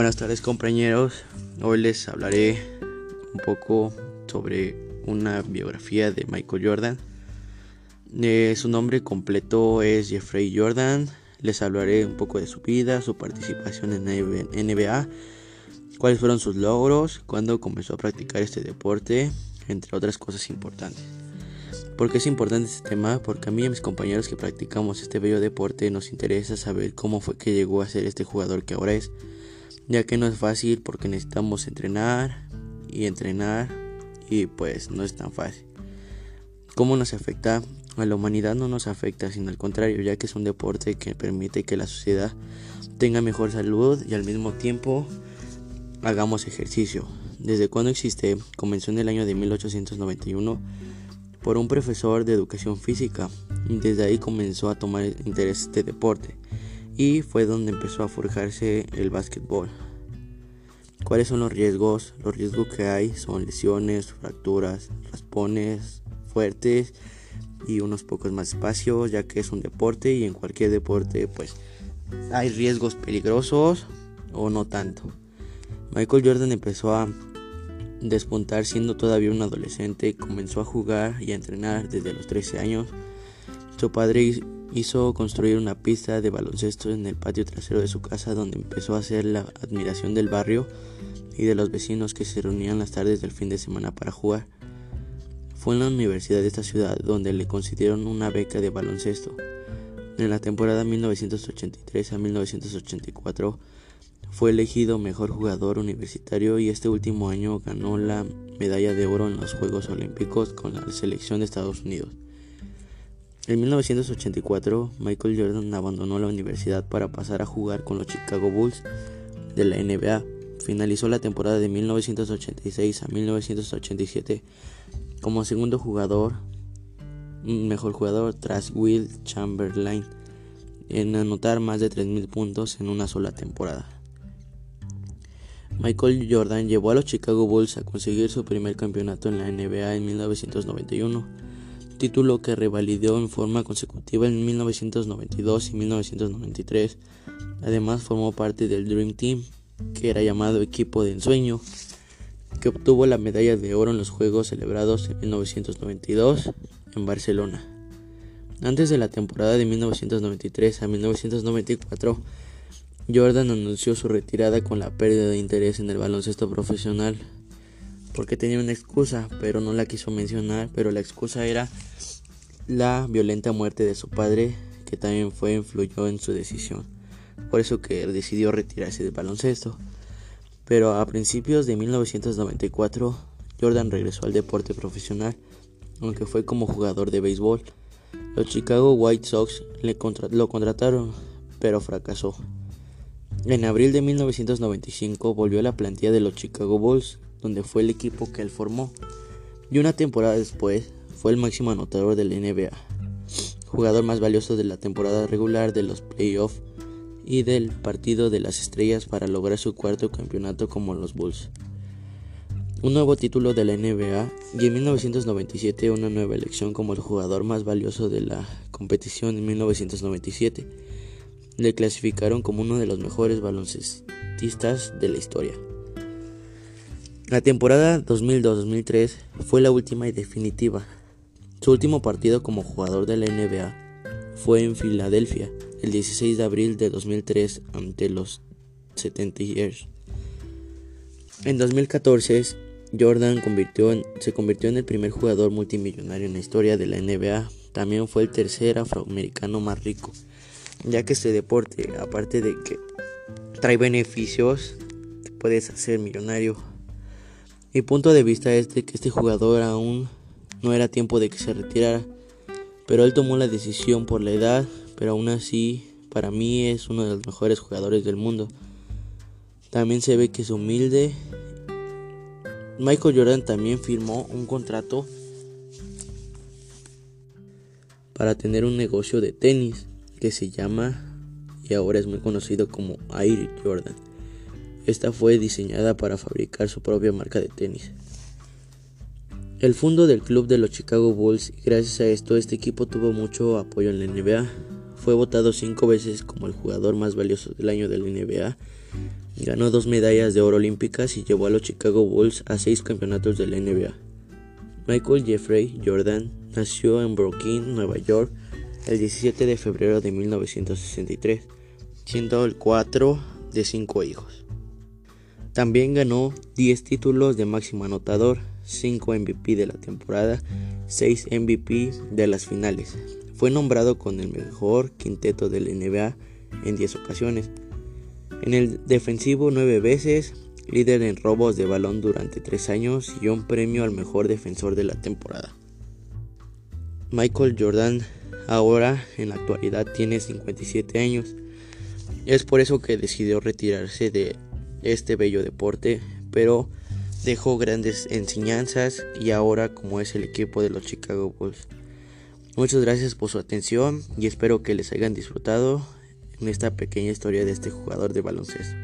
Buenas tardes compañeros, hoy les hablaré un poco sobre una biografía de Michael Jordan. Eh, su nombre completo es Jeffrey Jordan, les hablaré un poco de su vida, su participación en NBA, cuáles fueron sus logros, cuándo comenzó a practicar este deporte, entre otras cosas importantes. ¿Por qué es importante este tema? Porque a mí y a mis compañeros que practicamos este bello deporte nos interesa saber cómo fue que llegó a ser este jugador que ahora es, ya que no es fácil porque necesitamos entrenar y entrenar y pues no es tan fácil. ¿Cómo nos afecta? A la humanidad no nos afecta, sino al contrario, ya que es un deporte que permite que la sociedad tenga mejor salud y al mismo tiempo hagamos ejercicio. Desde cuando existe, comenzó en el año de 1891 por un profesor de educación física y desde ahí comenzó a tomar interés este deporte y fue donde empezó a forjarse el básquetbol. ¿Cuáles son los riesgos? Los riesgos que hay son lesiones, fracturas, raspones fuertes y unos pocos más espacios ya que es un deporte y en cualquier deporte pues hay riesgos peligrosos o no tanto. Michael Jordan empezó a despuntar siendo todavía un adolescente, comenzó a jugar y a entrenar desde los 13 años. Su padre hizo construir una pista de baloncesto en el patio trasero de su casa donde empezó a hacer la admiración del barrio y de los vecinos que se reunían las tardes del fin de semana para jugar. Fue en la universidad de esta ciudad donde le concedieron una beca de baloncesto. En la temporada 1983 a 1984 fue elegido mejor jugador universitario y este último año ganó la medalla de oro en los Juegos Olímpicos con la selección de Estados Unidos. En 1984, Michael Jordan abandonó la universidad para pasar a jugar con los Chicago Bulls de la NBA. Finalizó la temporada de 1986 a 1987 como segundo jugador, mejor jugador tras Will Chamberlain en anotar más de 3.000 puntos en una sola temporada. Michael Jordan llevó a los Chicago Bulls a conseguir su primer campeonato en la NBA en 1991, título que revalidó en forma consecutiva en 1992 y 1993. Además formó parte del Dream Team, que era llamado equipo de ensueño, que obtuvo la medalla de oro en los Juegos celebrados en 1992 en Barcelona. Antes de la temporada de 1993 a 1994, Jordan anunció su retirada con la pérdida de interés en el baloncesto profesional porque tenía una excusa, pero no la quiso mencionar, pero la excusa era la violenta muerte de su padre, que también fue influyó en su decisión. Por eso que decidió retirarse del baloncesto. Pero a principios de 1994, Jordan regresó al deporte profesional, aunque fue como jugador de béisbol. Los Chicago White Sox le lo contrataron, pero fracasó. En abril de 1995 volvió a la plantilla de los Chicago Bulls, donde fue el equipo que él formó, y una temporada después fue el máximo anotador del NBA, jugador más valioso de la temporada regular de los playoffs y del partido de las estrellas para lograr su cuarto campeonato como los Bulls. Un nuevo título de la NBA y en 1997 una nueva elección como el jugador más valioso de la competición en 1997 le clasificaron como uno de los mejores baloncestistas de la historia. La temporada 2002-2003 fue la última y definitiva. Su último partido como jugador de la NBA fue en Filadelfia el 16 de abril de 2003 ante los 70 Years. En 2014, Jordan se convirtió en el primer jugador multimillonario en la historia de la NBA. También fue el tercer afroamericano más rico ya que este deporte, aparte de que trae beneficios, puedes hacer millonario. Mi punto de vista es de que este jugador aún no era tiempo de que se retirara, pero él tomó la decisión por la edad, pero aún así para mí es uno de los mejores jugadores del mundo. También se ve que es humilde. Michael Jordan también firmó un contrato para tener un negocio de tenis que se llama y ahora es muy conocido como Air Jordan. Esta fue diseñada para fabricar su propia marca de tenis. El fondo del club de los Chicago Bulls y gracias a esto este equipo tuvo mucho apoyo en la NBA. Fue votado cinco veces como el jugador más valioso del año de la NBA Ganó dos medallas de oro olímpicas y llevó a los Chicago Bulls a seis campeonatos de la NBA. Michael Jeffrey Jordan nació en Brooklyn, Nueva York, el 17 de febrero de 1963, siendo el cuatro de cinco hijos. También ganó 10 títulos de máximo anotador, 5 MVP de la temporada, 6 MVP de las finales. Fue nombrado con el mejor quinteto del NBA en 10 ocasiones. En el defensivo 9 veces, líder en robos de balón durante 3 años y un premio al mejor defensor de la temporada. Michael Jordan ahora en la actualidad tiene 57 años. Es por eso que decidió retirarse de este bello deporte, pero dejó grandes enseñanzas y ahora como es el equipo de los Chicago Bulls. Muchas gracias por su atención y espero que les hayan disfrutado en esta pequeña historia de este jugador de baloncesto.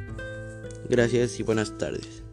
Gracias y buenas tardes.